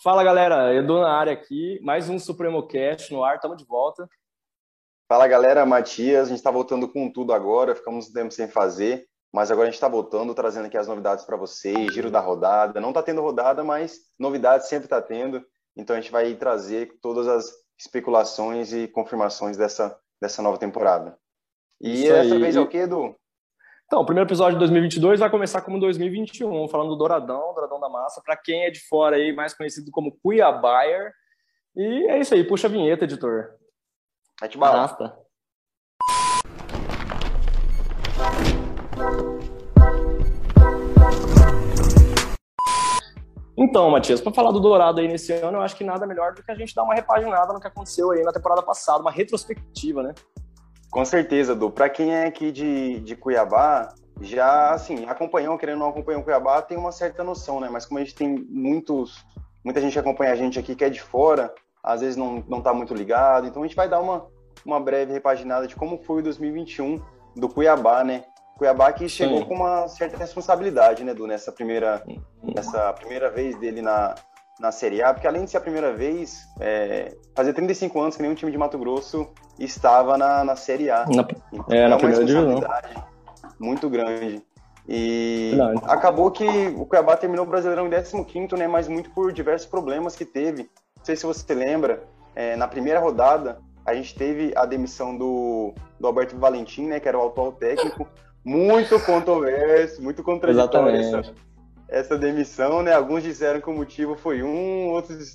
Fala galera, Edu na área aqui, mais um Supremo Cast no ar, estamos de volta. Fala galera, Matias, a gente está voltando com tudo agora, ficamos um tempo sem fazer, mas agora a gente está voltando, trazendo aqui as novidades para vocês, giro da rodada. Não está tendo rodada, mas novidades sempre está tendo, então a gente vai trazer todas as especulações e confirmações dessa, dessa nova temporada. E Isso essa aí. vez é o que, Edu? Então, o primeiro episódio de 2022 vai começar como 2021, falando do Douradão, Douradão da Massa, para quem é de fora aí, mais conhecido como Cuiabayer. E é isso aí, puxa a vinheta, editor. Mete bala. Arrasta. Então, Matias, para falar do Dourado aí nesse ano, eu acho que nada melhor do que a gente dar uma repaginada no que aconteceu aí na temporada passada, uma retrospectiva, né? Com certeza, Du. Para quem é aqui de, de Cuiabá, já, assim, acompanhou, querendo não acompanhar o Cuiabá, tem uma certa noção, né? Mas como a gente tem muitos, muita gente que acompanha a gente aqui que é de fora, às vezes não, não tá muito ligado, então a gente vai dar uma, uma breve repaginada de como foi o 2021 do Cuiabá, né? Cuiabá que chegou Sim. com uma certa responsabilidade, né, Du, nessa primeira, nessa primeira vez dele na, na Série A, porque além de ser a primeira vez, é, fazia 35 anos que nenhum time de Mato Grosso estava na, na Série A. Na, então, é, na primeira divisão. Muito grande. E Verdade. acabou que o Cuiabá terminou o Brasileirão em 15 né, mas muito por diversos problemas que teve. Não sei se você lembra, é, na primeira rodada, a gente teve a demissão do, do Alberto Valentim, né, que era o atual técnico, muito controverso, muito contraditório essa, essa demissão, né? Alguns disseram que o motivo foi um, outros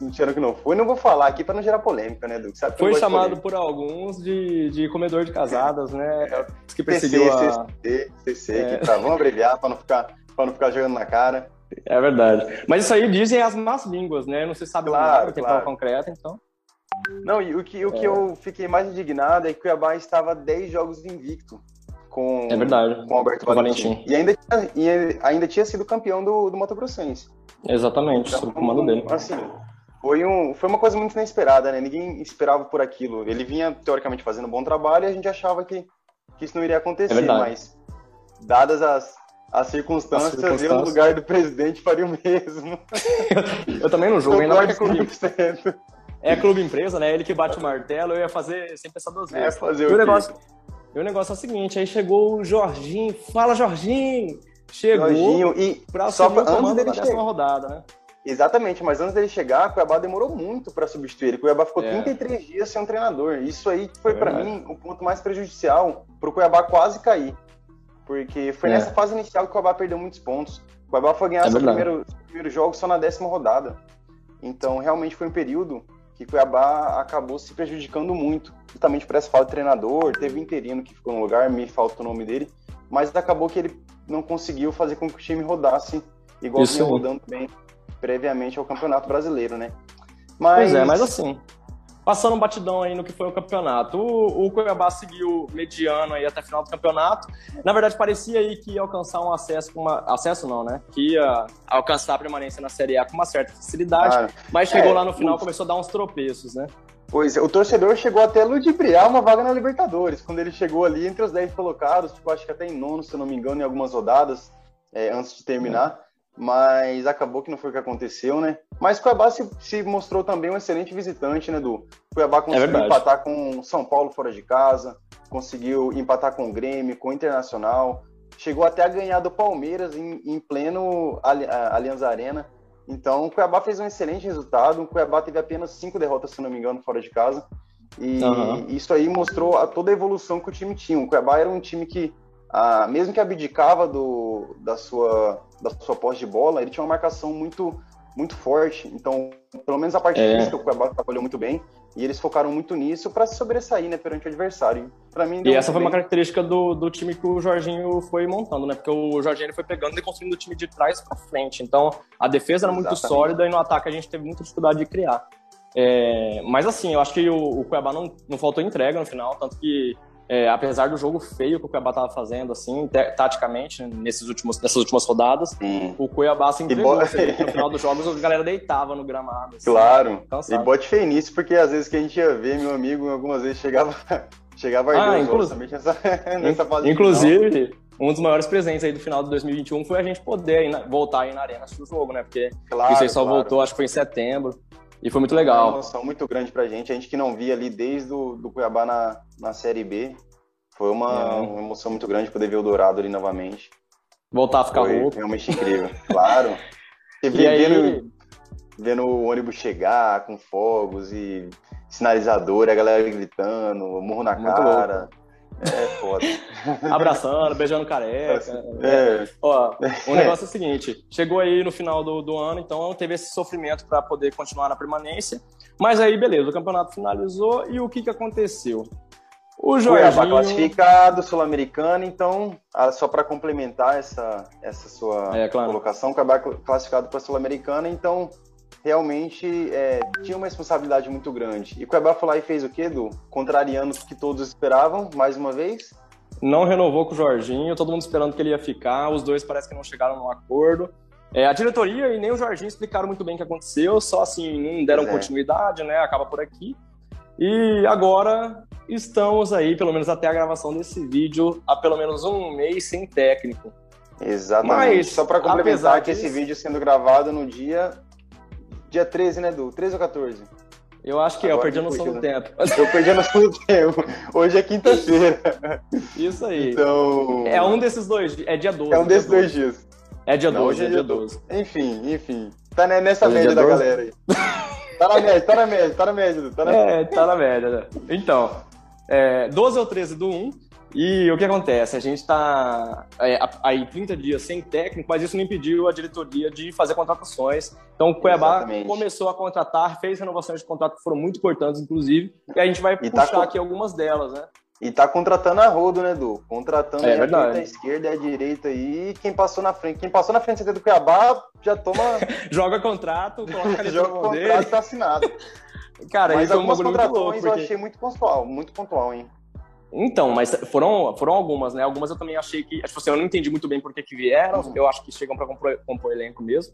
disseram que não foi. Não vou falar aqui para não gerar polêmica, né, Duque? Sabe foi chamado por alguns de, de comedor de casadas, né? É, que perseguiu CC, a... CC, CC, é. que tá, vamos abreviar para não ficar para não ficar jogando na cara. É verdade. Mas isso aí dizem as más línguas, né? Não se sabe claro, o que claro. concreto, então. Não, e o que, o que é. eu fiquei mais indignado é que o Cuiabá estava 10 jogos invicto com, é verdade. com o Alberto Valentim. Valentim. E, ainda, e ainda tinha sido campeão do, do Mato Grossense. Exatamente, então, sob o comando dele. Assim, foi, um, foi uma coisa muito inesperada, né? Ninguém esperava por aquilo. Ele vinha, teoricamente, fazendo um bom trabalho e a gente achava que, que isso não iria acontecer, é mas dadas as, as circunstâncias, as circunstâncias, eu no lugar do presidente faria o mesmo. eu também não jogo, ainda mais que é clube. É clube empresa, né? Ele que bate o martelo, eu ia fazer sem pensar duas é, vezes. É fazer o, o negócio, e o negócio é o seguinte, aí chegou o Jorginho, fala Jorginho! Chegou Jorginho, e pra só pra, antes dele chegar. rodada, né? Exatamente, mas antes dele chegar, o Cuiabá demorou muito para substituir ele. O Cuiabá ficou é. 33 dias sem um treinador. Isso aí foi é para mim o ponto mais prejudicial para o Cuiabá quase cair. Porque foi é. nessa fase inicial que o Cuiabá perdeu muitos pontos. O Cuiabá foi ganhar é seu primeiro, primeiro jogo só na décima rodada. Então, realmente foi um período que Cuiabá acabou se prejudicando muito, justamente por essa falta de treinador. Teve um interino que ficou no lugar, me falta o nome dele, mas acabou que ele não conseguiu fazer com que o time rodasse igual Isso vinha rodando bem previamente ao Campeonato Brasileiro, né? Mas... Pois é, mas assim, Passando um batidão aí no que foi o campeonato. O, o Cuiabá seguiu mediano aí até a final do campeonato. Na verdade, parecia aí que ia alcançar um acesso com uma. Acesso não, né? Que ia alcançar a permanência na Série A com uma certa facilidade. Ah, mas chegou é, lá no final começou a dar uns tropeços, né? Pois é, o torcedor chegou até a ludibriar uma vaga na Libertadores. Quando ele chegou ali entre os 10 colocados, tipo, acho que até em nono, se eu não me engano, em algumas rodadas, é, antes de terminar mas acabou que não foi o que aconteceu, né? Mas Cuiabá se, se mostrou também um excelente visitante, né, Du? Cuiabá é conseguiu é empatar com São Paulo fora de casa, conseguiu empatar com o Grêmio, com o Internacional, chegou até a ganhar do Palmeiras em, em pleno Allianz Arena. Então, o Cuiabá fez um excelente resultado. O Cuiabá teve apenas cinco derrotas, se não me engano, fora de casa. E uhum. isso aí mostrou a, toda a evolução que o time tinha. O Cuiabá era um time que mesmo que abdicava do, da, sua, da sua posse de bola, ele tinha uma marcação muito, muito forte. Então, pelo menos a parte é. física, o Cuiabá trabalhou muito bem. E eles focaram muito nisso para se sobressair né, perante o adversário. Para mim, e essa foi bem. uma característica do, do time que o Jorginho foi montando, né? Porque o Jorginho foi pegando e construindo o time de trás para frente. Então, a defesa era muito Exatamente. sólida e no ataque a gente teve muita dificuldade de criar. É, mas assim, eu acho que o, o Cuiabá não, não faltou entrega no final, tanto que é, apesar do jogo feio que o Cuiabá estava fazendo, assim, taticamente, nesses últimos, nessas últimas rodadas, Sim. o Cuiabá se entregou. Bo... No final dos jogos, a galera deitava no gramado. Assim, claro. Cansado. E bote feio nisso, porque às vezes que a gente ia ver, meu amigo, algumas vezes chegava, chegava ah, inclu... nessa, nessa fase Inclusive, um dos maiores presentes aí do final de 2021 foi a gente poder na, voltar aí na arena assistir o jogo, né? Porque claro, isso aí só claro. voltou, acho que foi em setembro. E foi muito legal. Uma emoção muito grande pra gente. A gente que não via ali desde o do Cuiabá na, na Série B. Foi uma, é. uma emoção muito grande poder ver o Dourado ali novamente. Voltar a ficar foi. Realmente incrível. claro. Você via aí... vendo, vendo o ônibus chegar com fogos e sinalizador, a galera gritando, murro na muito cara. Louco. É foda. Abraçando, beijando careca. É. Ó, o negócio é o seguinte: chegou aí no final do, do ano, então teve esse sofrimento para poder continuar na permanência. Mas aí, beleza, o campeonato finalizou e o que, que aconteceu? O Jorginho... Cuiabá classificado, Sul-Americana, então, só para complementar essa, essa sua é, claro. colocação, Cuiabá classificado para Sul-Americana, então realmente é, tinha uma responsabilidade muito grande. E o Cuiabá foi lá e fez o quê, Edu? Contrariando o que todos esperavam, mais uma vez? Não renovou com o Jorginho, todo mundo esperando que ele ia ficar, os dois parece que não chegaram num acordo. É, a diretoria e nem o Jorginho explicaram muito bem o que aconteceu, só assim, não deram é. continuidade, né? Acaba por aqui. E agora estamos aí, pelo menos até a gravação desse vídeo, há pelo menos um mês sem técnico. Exatamente. Mas, Só para complementar que disso... esse vídeo sendo gravado no dia Dia 13, né, Du? 13 ou 14? Eu acho que Agora é, eu perdi a noção do tempo. Eu perdi a noção do tempo. Hoje é quinta-feira. Isso aí. Então. É um desses dois. É dia 12. É um desses dois dias. É dia 12, Não, é, é dia 12. Enfim, enfim. Tá nessa hoje é média da galera aí. Tá na média, tá na média, tá na média. Tá na... É, tá na média. Né? Então, é, 12 ou 13 do 1, e o que acontece? A gente está é, aí 30 dias sem técnico, mas isso não impediu a diretoria de fazer contratações. Então o Cuiabá Exatamente. começou a contratar, fez renovações de contrato que foram muito importantes, inclusive, e a gente vai e tá puxar tá aqui algumas delas, né? E tá contratando a rodo, né, Edu? Contratando é, a, a esquerda e a direita aí. quem passou na frente, quem passou na frente do Cuiabá já toma. Joga contrato, coloca Joga contrato dele. tá assinado. Cara, Mas algumas é um contratações louco, porque... eu achei muito pontual, muito pontual, hein? Então, mas foram, foram algumas, né? Algumas eu também achei que. Tipo assim, eu não entendi muito bem por que, que vieram. Uhum. Eu acho que chegam para compor, compor elenco mesmo.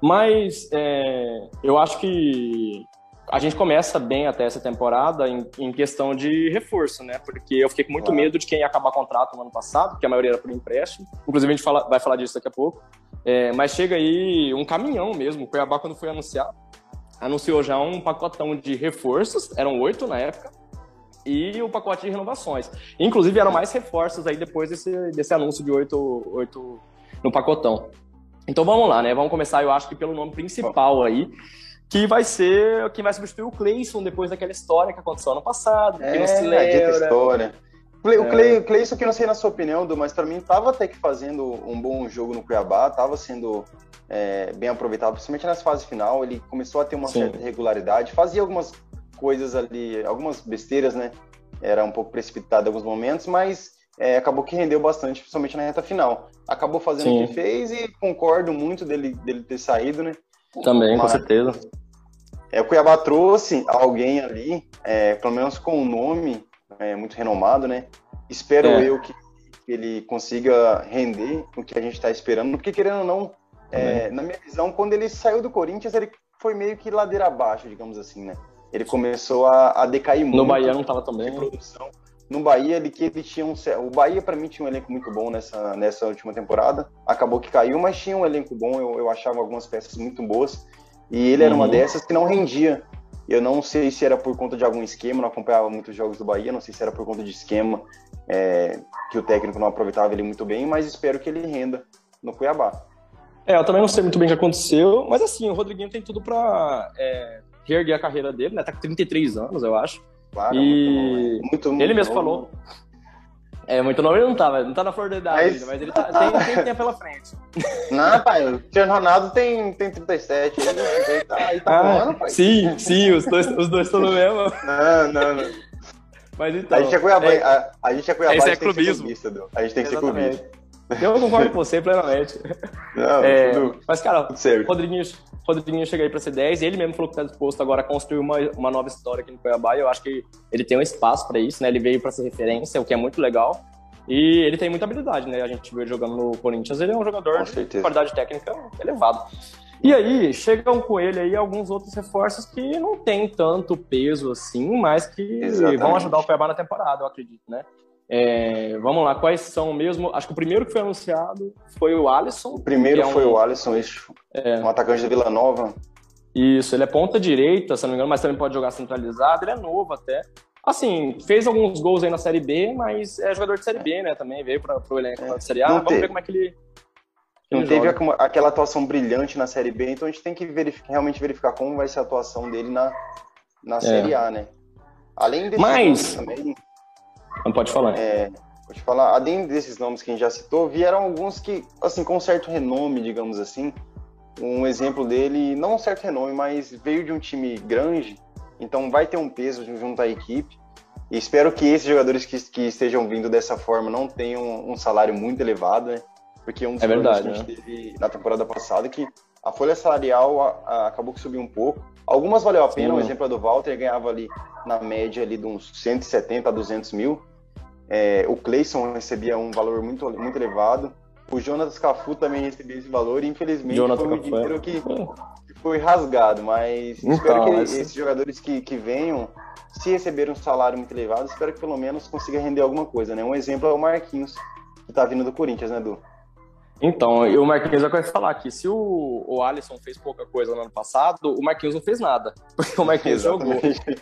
Mas é, eu acho que a gente começa bem até essa temporada em, em questão de reforço, né? Porque eu fiquei com muito claro. medo de quem ia acabar contrato no ano passado, que a maioria era por empréstimo. Inclusive, a gente fala, vai falar disso daqui a pouco. É, mas chega aí um caminhão mesmo. O Cuiabá, quando foi anunciado, anunciou já um pacotão de reforços, eram oito na época e o pacote de renovações. Inclusive, eram mais reforços aí depois desse, desse anúncio de oito, oito no pacotão. Então vamos lá, né? Vamos começar, eu acho que pelo nome principal aí, que vai ser quem vai substituir o Cleison depois daquela história que aconteceu ano passado. É, que não se lembra. história. O é. Cleison, que não sei na sua opinião, mas para mim tava até que fazendo um bom jogo no Cuiabá, tava sendo é, bem aproveitado, principalmente nas fases final. Ele começou a ter uma Sim. certa regularidade, fazia algumas coisas ali, algumas besteiras, né? Era um pouco precipitado em alguns momentos, mas é, acabou que rendeu bastante, principalmente na reta final. Acabou fazendo Sim. o que fez e concordo muito dele, dele ter saído, né? Também, mas, com certeza. É, o Cuiabá trouxe alguém ali, é, pelo menos com um nome é, muito renomado, né? Espero é. eu que ele consiga render o que a gente está esperando, porque querendo ou não, é, na minha visão, quando ele saiu do Corinthians, ele foi meio que ladeira abaixo, digamos assim, né? Ele começou a, a decair muito. No Bahia não estava também. Produção. No Bahia, ele que ele tinha um. O Bahia, para mim, tinha um elenco muito bom nessa, nessa última temporada. Acabou que caiu, mas tinha um elenco bom. Eu, eu achava algumas peças muito boas. E ele era uma uhum. dessas que não rendia. Eu não sei se era por conta de algum esquema, não acompanhava muitos jogos do Bahia, não sei se era por conta de esquema é, que o técnico não aproveitava ele muito bem, mas espero que ele renda no Cuiabá. É, eu também não sei muito bem o que aconteceu, mas assim, o Rodriguinho tem tudo para é, reerguer a carreira dele, né? Tá com 33 anos, eu acho. Claro, e muito, muito ele mesmo novo. falou. É, muito novo ele não tá, não tá na flor da idade mas... ainda, mas ele tá, tem, tem tempo pela frente. Não, pai, o Cristiano Ronaldo tem, tem 37, ele, ele tá, ele tá ah, voando, pai. Sim, sim, os dois os dois estão no mesmo. Não, não, não. Mas então. A gente é Cuiabá, é, a, a gente é Cuiabá, Esse é clubismo. Clubista, a gente tem que Exatamente. ser clubista. Eu concordo com você plenamente. Não, é, tudo, mas, cara, o Rodriguinho, Rodriguinho chega aí pra ser 10 e ele mesmo falou que tá disposto agora a construir uma, uma nova história aqui no Cuiabá e eu acho que ele tem um espaço para isso, né? Ele veio para ser referência, o que é muito legal. E ele tem muita habilidade, né? A gente viu ele jogando no Corinthians, ele é um jogador de qualidade técnica elevada. E aí, chegam com ele aí alguns outros reforços que não tem tanto peso assim, mas que Exatamente. vão ajudar o Cuiabá na temporada, eu acredito, né? É, vamos lá, quais são mesmo? Acho que o primeiro que foi anunciado foi o Alisson. O primeiro é foi um, o Alisson, isso, é, um atacante da Vila Nova. Isso, ele é ponta direita, se não me engano, mas também pode jogar centralizado. Ele é novo até. Assim, fez alguns gols aí na Série B, mas é jogador de Série B, né? Também veio para o elenco é. da Série A. Não Vamos teve. ver como é que ele. Que não ele teve joga. aquela atuação brilhante na Série B, então a gente tem que verificar, realmente verificar como vai ser a atuação dele na, na é. Série A, né? Além desse mas... também. Não pode falar. É, pode falar. Além desses nomes que a gente já citou, vieram alguns que, assim, com certo renome, digamos assim. Um exemplo dele, não um certo renome, mas veio de um time grande, então vai ter um peso junto à equipe. E espero que esses jogadores que, que estejam vindo dessa forma não tenham um salário muito elevado, né? Porque um dos é verdade, que a gente né? teve na temporada passada que a folha salarial a, a, acabou que subiu um pouco. Algumas valeu a pena, Sim. o exemplo é do Walter, ganhava ali na média ali de uns 170 a 200 mil. É, o Clayson recebia um valor muito, muito elevado. O Jonas Cafu também recebia esse valor e infelizmente Jonathan foi um dinheiro é. que, que, foi rasgado. Mas então, espero que esse... esses jogadores que, que venham, se receberem um salário muito elevado, espero que pelo menos consiga render alguma coisa. Né? Um exemplo é o Marquinhos, que está vindo do Corinthians, né, Du? Então, o Marquinhos vai falar que se o, o Alisson fez pouca coisa no ano passado, o Marquinhos não fez nada. Porque o Marquinhos jogou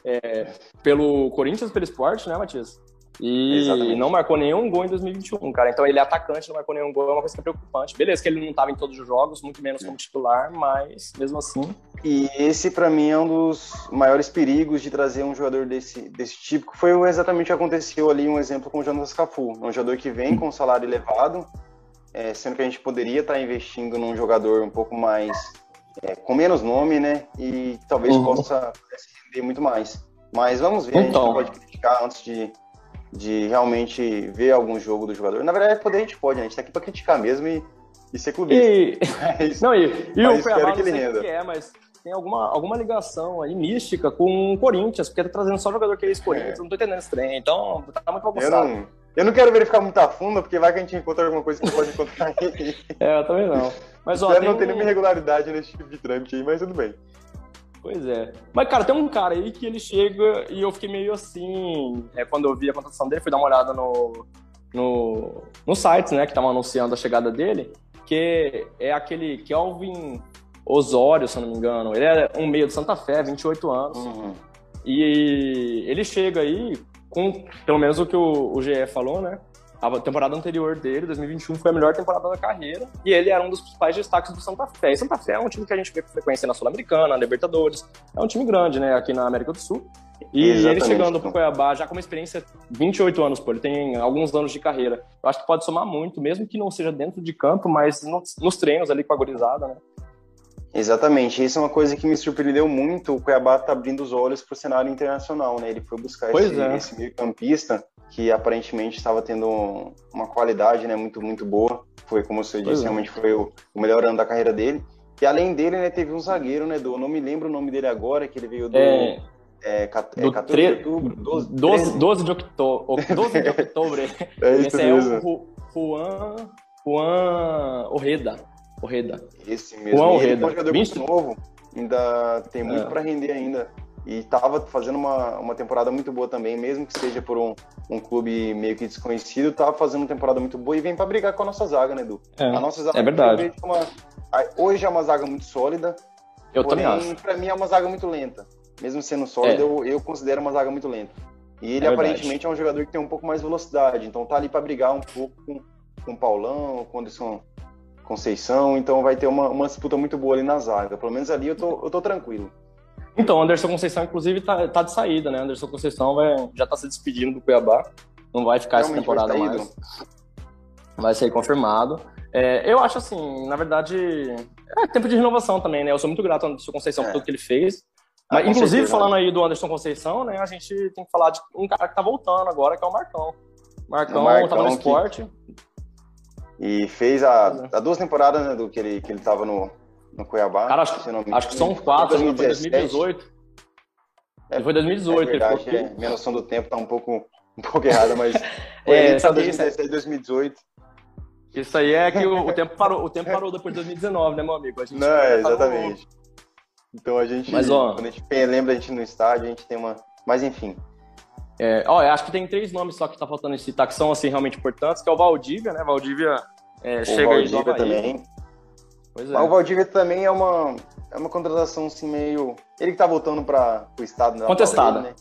é, pelo Corinthians, pelo esporte, né, Matias? E Exatamente. não marcou nenhum gol em 2021, cara. Então ele é atacante, não marcou nenhum gol, é uma coisa que é preocupante. Beleza, que ele não estava em todos os jogos, muito menos como titular, mas mesmo assim. E esse, para mim, é um dos maiores perigos de trazer um jogador desse, desse tipo, que foi exatamente o que aconteceu ali, um exemplo com o Jonas Cafu. Um jogador que vem com um salário elevado, é, sendo que a gente poderia estar tá investindo num jogador um pouco mais. É, com menos nome, né? E talvez uhum. possa, render muito mais. Mas vamos ver, então. a gente pode criticar antes de de realmente ver algum jogo do jogador. Na verdade, poder a gente pode, né? A gente tá aqui pra criticar mesmo e, e ser clubista. E, mas, não, e, e o Cuiabá que ele renda. Que é, mas tem alguma, alguma ligação aí mística com o Corinthians, porque tá trazendo só jogador que é ex-Corinthians, é. não tô entendendo esse trem, então tá muito bagunçado. Eu não, eu não quero verificar muito a fundo, porque vai que a gente encontra alguma coisa que pode encontrar aí. é, eu também não. Mas, ó, não um... ter nenhuma irregularidade nesse tipo de trâmite aí, mas tudo bem. Pois é. Mas, cara, tem um cara aí que ele chega e eu fiquei meio assim. É, quando eu vi a contratação dele, fui dar uma olhada no, no, no site, né, que estavam anunciando a chegada dele, que é aquele Kelvin Osório, se eu não me engano. Ele é um meio de Santa Fé, 28 anos. Uhum. E ele chega aí com, pelo menos o que o, o GE falou, né? A temporada anterior dele, 2021, foi a melhor temporada da carreira e ele era um dos principais destaques do Santa Fé. E Santa Fé é um time que a gente vê com frequência na Sul-Americana, na Libertadores. É um time grande, né, aqui na América do Sul. E Exatamente. ele chegando pro Cuiabá já com uma experiência 28 anos, pô, ele tem alguns anos de carreira. Eu acho que pode somar muito, mesmo que não seja dentro de campo, mas nos, nos treinos ali com a gorizada, né? Exatamente, isso é uma coisa que me surpreendeu muito. O Cuiabá tá abrindo os olhos pro cenário internacional, né? Ele foi buscar esse, é. esse meio campista que aparentemente estava tendo uma qualidade né, muito, muito boa. Foi, como você disse, é. realmente foi o, o, melhor ano da carreira dele. E além dele, né, teve um zagueiro, né, do, não me lembro o nome dele agora, que ele veio do... É... É, do 14 tre... de outubro? 12, 12, 12 de outubro. 12 de outubro. é Esse é o Juan, Juan Orreda. Esse mesmo. Juan é um jogador 20... muito novo. Ainda tem muito é. para render ainda e estava fazendo uma, uma temporada muito boa também, mesmo que seja por um, um clube meio que desconhecido, estava fazendo uma temporada muito boa e vem para brigar com a nossa zaga, né, Edu? É, a nossa zaga é verdade. Uma, hoje é uma zaga muito sólida, eu porém, também acho. Para mim é uma zaga muito lenta. Mesmo sendo sólida, é. eu, eu considero uma zaga muito lenta. E ele é aparentemente é um jogador que tem um pouco mais velocidade, então tá ali para brigar um pouco com, com o Paulão, com o Anderson Conceição, então vai ter uma, uma disputa muito boa ali na zaga. Pelo menos ali eu tô, eu tô tranquilo. Então, Anderson Conceição, inclusive, tá, tá de saída, né? Anderson Conceição vai, já tá se despedindo do Cuiabá. Não vai ficar Realmente essa temporada vai mais. Vai ser confirmado. É, eu acho assim, na verdade, é tempo de renovação também, né? Eu sou muito grato ao Anderson Conceição é. por tudo que ele fez. Ah, Mas, inclusive, certeza, falando né? aí do Anderson Conceição, né? A gente tem que falar de um cara que tá voltando agora, que é o Marcão. Marcão, o Marcão tava no esporte. E fez a, a duas temporadas né, do que ele, que ele tava no, no Cuiabá. Cara, acho, acho que são quatro, 2017. foi 2018. É, foi 2018. É verdade, ficou... é. Minha noção do tempo tá um pouco, um pouco errada, mas foi é, 2017 2018. Isso aí é que o, o, tempo parou, o tempo parou depois de 2019, né, meu amigo? A gente Não, é, exatamente. Então a gente, Mas, ó, quando a gente lembra a gente no estádio, a gente tem uma. Mas enfim. É, ó, eu acho que tem três nomes só que tá faltando citar que são assim, realmente importantes, que é o Valdívia, né? Valdívia é, chega Valdívia aí também. Pois é. O Valdívia também é uma, é uma contratação assim meio. Ele que tá voltando para o estado né? Contestada. Né?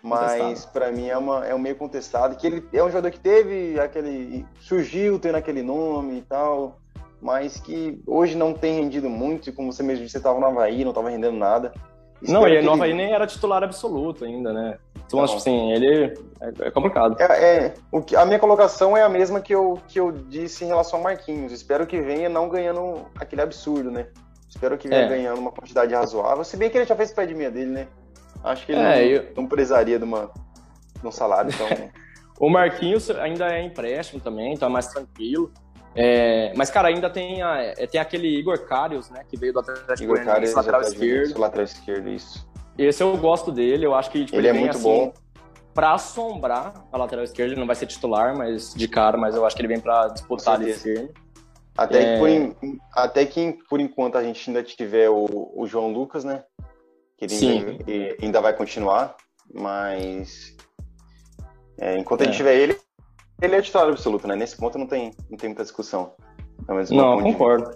Mas para mim é, uma, é um meio contestado, que ele é um jogador que teve aquele. surgiu tendo aquele nome e tal, mas que hoje não tem rendido muito, e como você mesmo disse, você estava no Havaí, não estava rendendo nada. Não, e no Havaí ele... nem era titular absoluto ainda, né? Então, tipo assim, ele é, é complicado. É, é, o que, a minha colocação é a mesma que eu, que eu disse em relação ao Marquinhos. Espero que venha não ganhando aquele absurdo, né? Espero que venha é. ganhando uma quantidade razoável. Se bem que ele já fez pé de meia dele, né? Acho que ele é, não, eu... não precisaria de, uma, de um salário, o Marquinhos ainda é empréstimo também, então é mais tranquilo. É, mas, cara, ainda tem, a, é, tem aquele Igor Karius, né? Que veio do Atlético Igor Karius, lateral esquerdo. Lateral esquerdo, isso. Esse eu gosto dele, eu acho que tipo, ele, ele é muito assim, bom. Pra assombrar a lateral esquerda, ele não vai ser titular, mas de cara, mas eu acho que ele vem pra disputar ali esse até, é... que por, até que por enquanto a gente ainda tiver o, o João Lucas, né? Que ele ainda, ainda, vai continuar, mas é, enquanto é. a gente tiver ele, ele é titular absoluto, né? Nesse ponto não tem, não tem muita discussão. Não, concordo.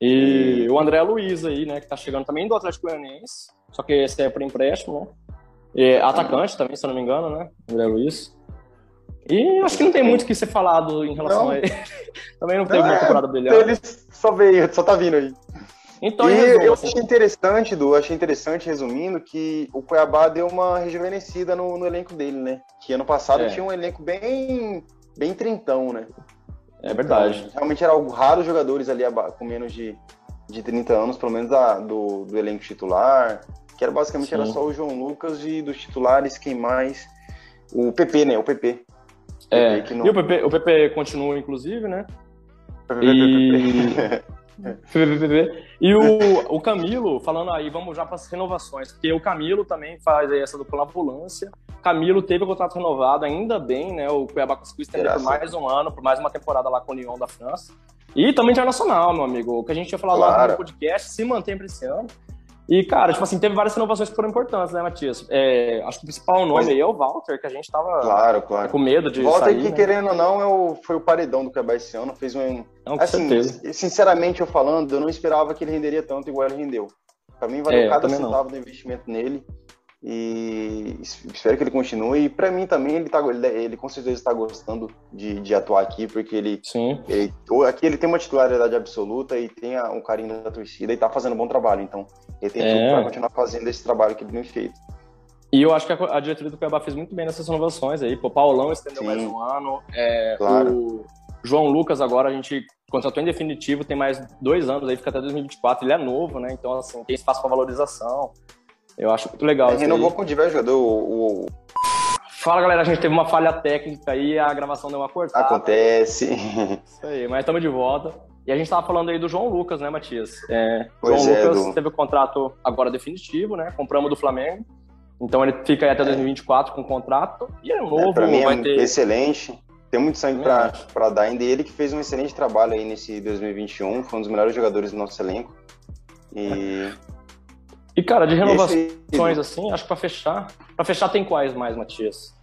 E, e o André Luiz aí, né, que tá chegando também do Atlético Goianiense, só que esse é por empréstimo, né? E atacante também, se eu não me engano, né? André Luiz. E acho que não tem muito o que ser falado em relação não. a ele. também não teve uma temporada brilhante. Ele só veio, só tá vindo aí. Então, e eu assim. achei interessante, Du, achei interessante, resumindo, que o Cuiabá deu uma rejuvenescida no, no elenco dele, né? Que ano passado é. tinha um elenco bem, bem trintão, né? É verdade. Então, realmente era algo raro jogadores ali com menos de, de 30 anos, pelo menos da, do, do elenco titular que era basicamente Sim. era só o João Lucas e dos titulares, quem mais? O PP, né? O PP. É, PP não... e o PP, o PP continua, inclusive, né? PP, e... e o, o Camilo, falando aí, vamos já para as renovações, porque o Camilo também faz essa dupla ambulância. Camilo teve o contrato renovado, ainda bem, né? O Cuiabá conseguiu estender por mais um ano, por mais uma temporada lá com o Lyon da França. E também internacional, meu amigo. O que a gente tinha falado claro. lá no podcast se mantém para esse ano. E, cara, tipo assim, teve várias inovações que foram importantes, né, Matias? É, acho que o principal nome aí é o Walter, que a gente tava claro, claro. com medo de Walter sair, que, né? querendo ou não, é o, foi o paredão do Cuiabá esse ano, fez um... Não, assim, certeza. sinceramente eu falando, eu não esperava que ele renderia tanto igual ele rendeu. Pra mim, valeu é, cada centavo do investimento nele. E espero que ele continue. E para mim também ele tá, ele, ele com certeza está gostando de, de, atuar aqui, porque ele, Sim. ele aqui ele tem uma titularidade absoluta e tem um carinho da torcida e tá fazendo um bom trabalho. Então ele tem é. tudo para continuar fazendo esse trabalho que ele tem feito. E eu acho que a, a diretoria do Cuiabá fez muito bem nessas renovações aí. Pô, Paulão estendeu Sim. mais um ano. É, claro. O João Lucas agora a gente contratou em definitivo, tem mais dois anos aí, fica até 2024. Ele é novo, né? Então, assim, tem espaço para valorização. Eu acho muito legal. Ele renovou com diversos jogadores. O, o... Fala galera, a gente teve uma falha técnica aí, a gravação deu uma cortada. Acontece. Isso aí, mas estamos de volta. E a gente estava falando aí do João Lucas, né, Matias? É, João é, Lucas do... teve o contrato agora definitivo, né? Compramos do Flamengo. Então ele fica aí até 2024 é. com o contrato. E é novo, é, pra mim vai é ter. Excelente. Tem muito sangue para dar ainda. Ele que fez um excelente trabalho aí nesse 2021. Foi um dos melhores jogadores do nosso elenco. E e, cara, de renovações, Esse... assim, acho que pra fechar. Pra fechar tem quais mais, Matias?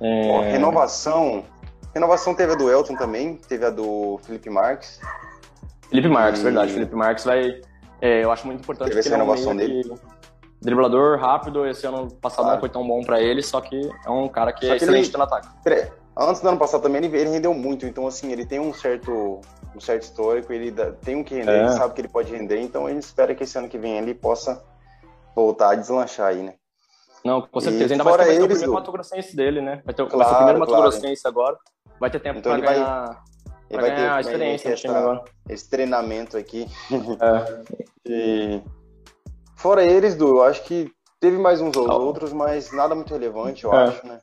É... renovação. Renovação teve a do Elton também, teve a do Felipe Marques. Felipe Marques, verdade. Felipe Marques vai. É, eu acho muito importante teve essa renovação é um dele. Driblador rápido, esse ano passado claro. não foi tão bom para ele, só que é um cara que só é excelente ele... no ataque. Antes do ano passado também ele, ele rendeu muito, então assim, ele tem um certo um certo histórico, ele tem um que render, é. ele sabe que ele pode render, então a gente espera que esse ano que vem ele possa voltar a deslanchar aí, né? Não, com certeza. E Ainda mais que vai ter o primeiro Mato Grossense dele, né? Vai ter, claro, vai o primeiro Mato claro. Grossense agora. Vai ter tempo então pra ganhar, vai, pra vai ganhar ter, experiência essa, agora. Esse treinamento aqui. É. e... Fora eles, Du, eu acho que teve mais uns oh. outros, mas nada muito relevante, eu é. acho, né?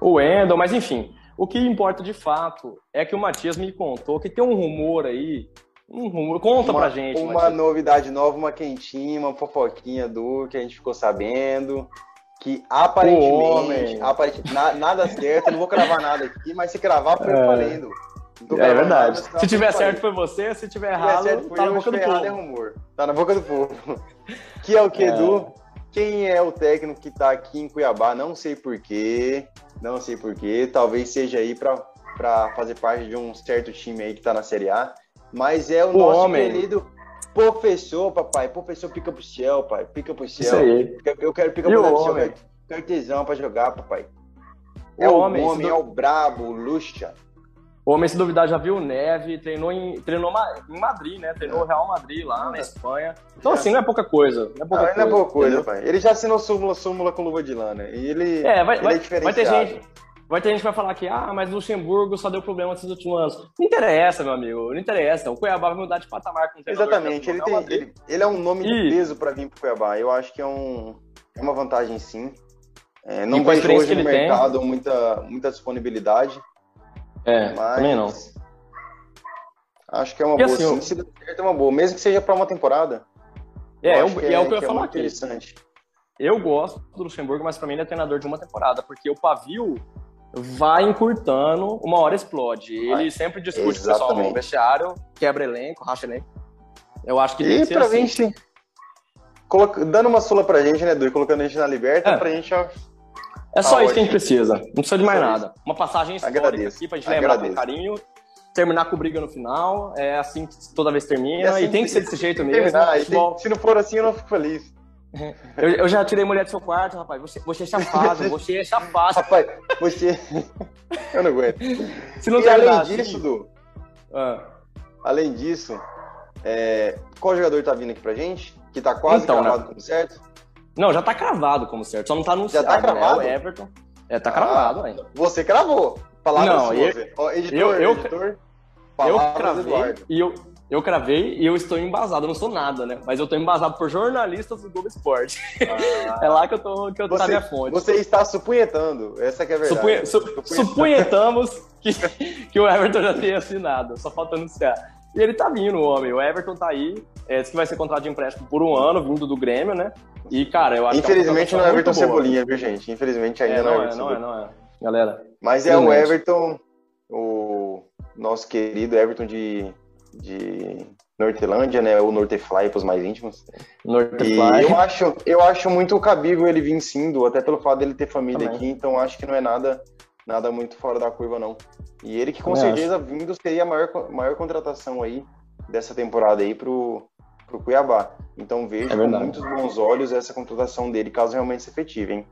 O Wendel, mas enfim. O que importa de fato é que o Matias me contou que tem um rumor aí Uhum, conta uma, pra gente. Uma novidade nova, uma quentinha, uma fofoquinha do que a gente ficou sabendo. Que aparentemente, aparentemente na, nada certo, não vou cravar nada aqui, mas se cravar foi é. É verdade. Nada, se tiver certo foi você, se tiver errado, se certo, tá na boca do povo. É rumor. Tá na boca do povo. Que é o que, é. Edu? quem é o técnico que tá aqui em Cuiabá, não sei porquê, não sei porquê, talvez seja aí para fazer parte de um certo time aí que tá na Série A, mas é o, o nosso homem. querido professor, papai, professor pica pro céu, pai, pica pro céu. Isso aí. Eu quero pica pro céu, quero tesão pra jogar, papai. É o, o homem, homem é o brabo, o luxa. O homem, se duvidar, já viu neve, treinou em, treinou em Madrid, né? Treinou o Real Madrid lá na Espanha. Então, assim, não é pouca coisa. Não é pouca não, coisa, não é pouca coisa, pai. Ele já assinou súmula, súmula com luva de lã, né? E ele é, vai, ele vai, é vai ter gente. Vai ter gente que vai falar que, ah, mas Luxemburgo só deu problema nesses últimos anos. Não interessa, meu amigo, não interessa. O Cuiabá vai mudar de patamar com o Exatamente, ele, tem, ele, ele, é um nome de peso para vir pro Cuiabá. Eu acho que é, um, é uma vantagem, sim. É, não vejo hoje no mercado muita, muita disponibilidade. É, mas... também não. Acho que é uma e boa, assim, sim. Se der certo, é uma boa. Mesmo que seja para uma temporada. É, eu, é, é, o que eu ia é falar aqui. Interessante. Eu gosto do Luxemburgo, mas para mim ele é treinador de uma temporada, porque o pavio vai encurtando, uma hora explode. Ele sempre discute com o pessoal no vestiário, quebra elenco, racha elenco. Eu acho que e pra assim. gente, coloca, dando uma sula pra gente, né, Edu, colocando a gente na liberta, é. pra gente, ó, é só isso que a gente precisa. Não precisa de mais nada. Uma passagem histórica Agradeço. aqui pra gente lembrar Agradeço. com carinho. Terminar com briga no final. É assim que toda vez termina. E, assim, e tem que ser desse jeito mesmo. Terminar, tem, se não for assim, eu não fico feliz. Eu, eu, já tirei mulher do seu quarto, rapaz. Você, você é chafado, você é chafado. Rapaz, você. Eu não aguento. Se não e além assim... disso, Du, ah. além disso, é... qual jogador tá vindo aqui pra gente? Que tá quase então, gravado né? como certo? Não, já tá cravado como certo, só não tá anunciado. Já tá cravado? Né? O Everton. É, tá cravado, ah, Você cravou. Palavras não, suas. Eu, Ó, editor, eu, eu, editor. Eu cravei e eu, eu cravei e eu estou embasado, eu não sou nada, né? Mas eu estou embasado por jornalistas do Globo Esporte. Ah, é lá que eu tô, que eu você, tá minha fonte. Você está supunhetando, essa que é a verdade. Supunhe, su, supunhetamos que, que o Everton já tenha assinado, só falta anunciar. E ele tá vindo, o homem. O Everton tá aí. É, diz que vai ser contrato de empréstimo por um ano, vindo do Grêmio, né? E, cara, eu acho Infelizmente que é não é Everton Cebolinha, viu, gente? Infelizmente ainda é, não, não, é Everton não é, não é, Galera. Mas é o Everton, o nosso querido Everton de, de Nortelândia, né? O Nortefly para os mais íntimos. Nortefly. E eu acho, eu acho muito cabível ele vir sim, até pelo fato dele ter família Também. aqui, então acho que não é nada nada muito fora da curva, não. E ele que com Também certeza acho. vindo seria a maior, maior contratação aí dessa temporada aí pro, pro Cuiabá. Então vejo é com muitos bons olhos essa contratação dele, caso realmente se efetive, hein?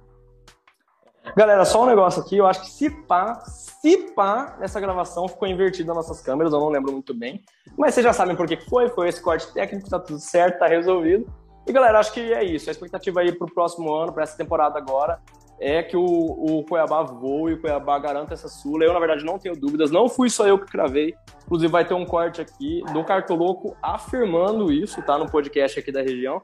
Galera, só um negócio aqui, eu acho que se pá, se pá, nessa gravação ficou invertido nas nossas câmeras, eu não lembro muito bem. Mas vocês já sabem por que foi, foi esse corte técnico, tá tudo certo, tá resolvido. E galera, acho que é isso. A expectativa aí pro próximo ano, para essa temporada agora, é que o, o Cuiabá voe, o Cuiabá garanta essa Sula. Eu, na verdade, não tenho dúvidas. Não fui só eu que cravei. Inclusive, vai ter um corte aqui do Cartoloco afirmando isso, tá? No podcast aqui da região.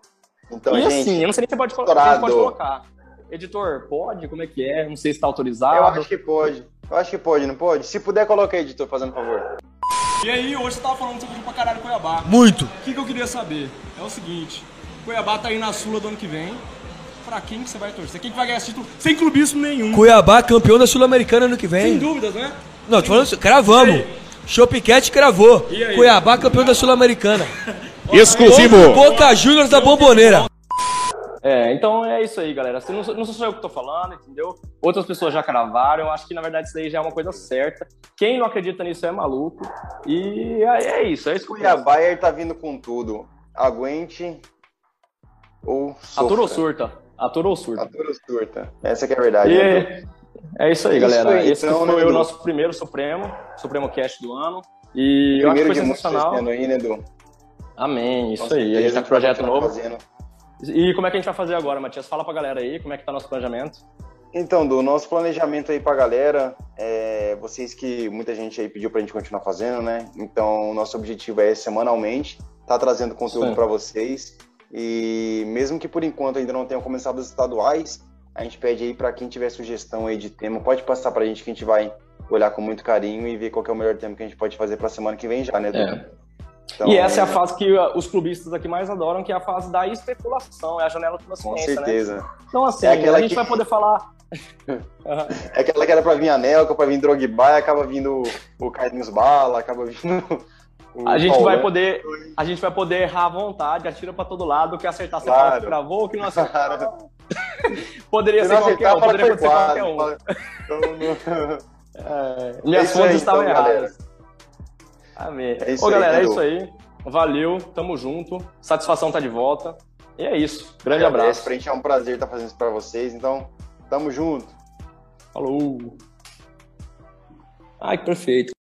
Então, e gente, assim, eu não sei nem se você pode, se pode colocar. Editor, pode? Como é que é? Não sei se está autorizado. Eu acho que pode. Eu acho que pode, não pode? Se puder, coloca aí, editor, fazendo favor. E aí, hoje você tava falando sobre pra caralho Cuiabá. Muito! O que, que eu queria saber? É o seguinte, Cuiabá tá aí na Sula do ano que vem pra quem que você vai torcer? Quem que vai ganhar esse título sem clubismo nenhum? Cuiabá, campeão da Sul-Americana ano que vem. Sem dúvidas, né? Não, tô falando, cravamos. Chopiquete cravou. Cuiabá, campeão da Sul-Americana. Exclusivo. Boca Juniors da Bomboneira. É, então é isso aí, galera. Não, não sou eu que tô falando, entendeu? Outras pessoas já cravaram. Eu acho que, na verdade, isso aí já é uma coisa certa. Quem não acredita nisso é maluco. E é, é isso, é isso. Cuiabá tá vindo com tudo. Aguente ou sofra. Atura ou surta? Ator ou surta? Ator ou surta. Essa que é a verdade. E... Né? É isso aí, galera. Isso aí, Esse então, foi né, o nosso primeiro Supremo, Supremo Cast do ano. E primeiro eu acho que foi sensacional. Aí, né, Edu? Amém, isso aí. A gente tá com projeto novo. Fazendo. E como é que a gente vai fazer agora, Matias? Fala pra galera aí, como é que tá nosso planejamento? Então, do nosso planejamento aí pra galera, é, vocês que muita gente aí pediu pra gente continuar fazendo, né? Então, nosso objetivo é semanalmente tá trazendo conteúdo para vocês. E mesmo que por enquanto ainda não tenham começado os estaduais, a gente pede aí para quem tiver sugestão aí de tema, pode passar para a gente que a gente vai olhar com muito carinho e ver qual é o melhor tema que a gente pode fazer para a semana que vem já, né, É. Então, e essa é a fase que uh, os clubistas aqui mais adoram, que é a fase da especulação, é a janela de Com né? certeza. Né? Então, assim, é a gente que... vai poder falar. é aquela que era pra vir Anelka, pra vir Drogba, acaba vindo o Carlinhos Bala, acaba vindo a gente Paulão. vai poder, a gente vai poder errar à vontade, atira para todo lado, que acertar você claro. fala que gravou, que não acertar. poderia ser qualquer um, poderia acontecer qualquer um. é, minhas é fontes estavam então, erradas. Amém. É Ô, galera, é isso aí. Valeu, tamo junto. Satisfação tá de volta. E é isso. Grande abraço. Pra gente é um prazer estar fazendo isso pra vocês. Então, tamo junto. Falou. Ai, que perfeito.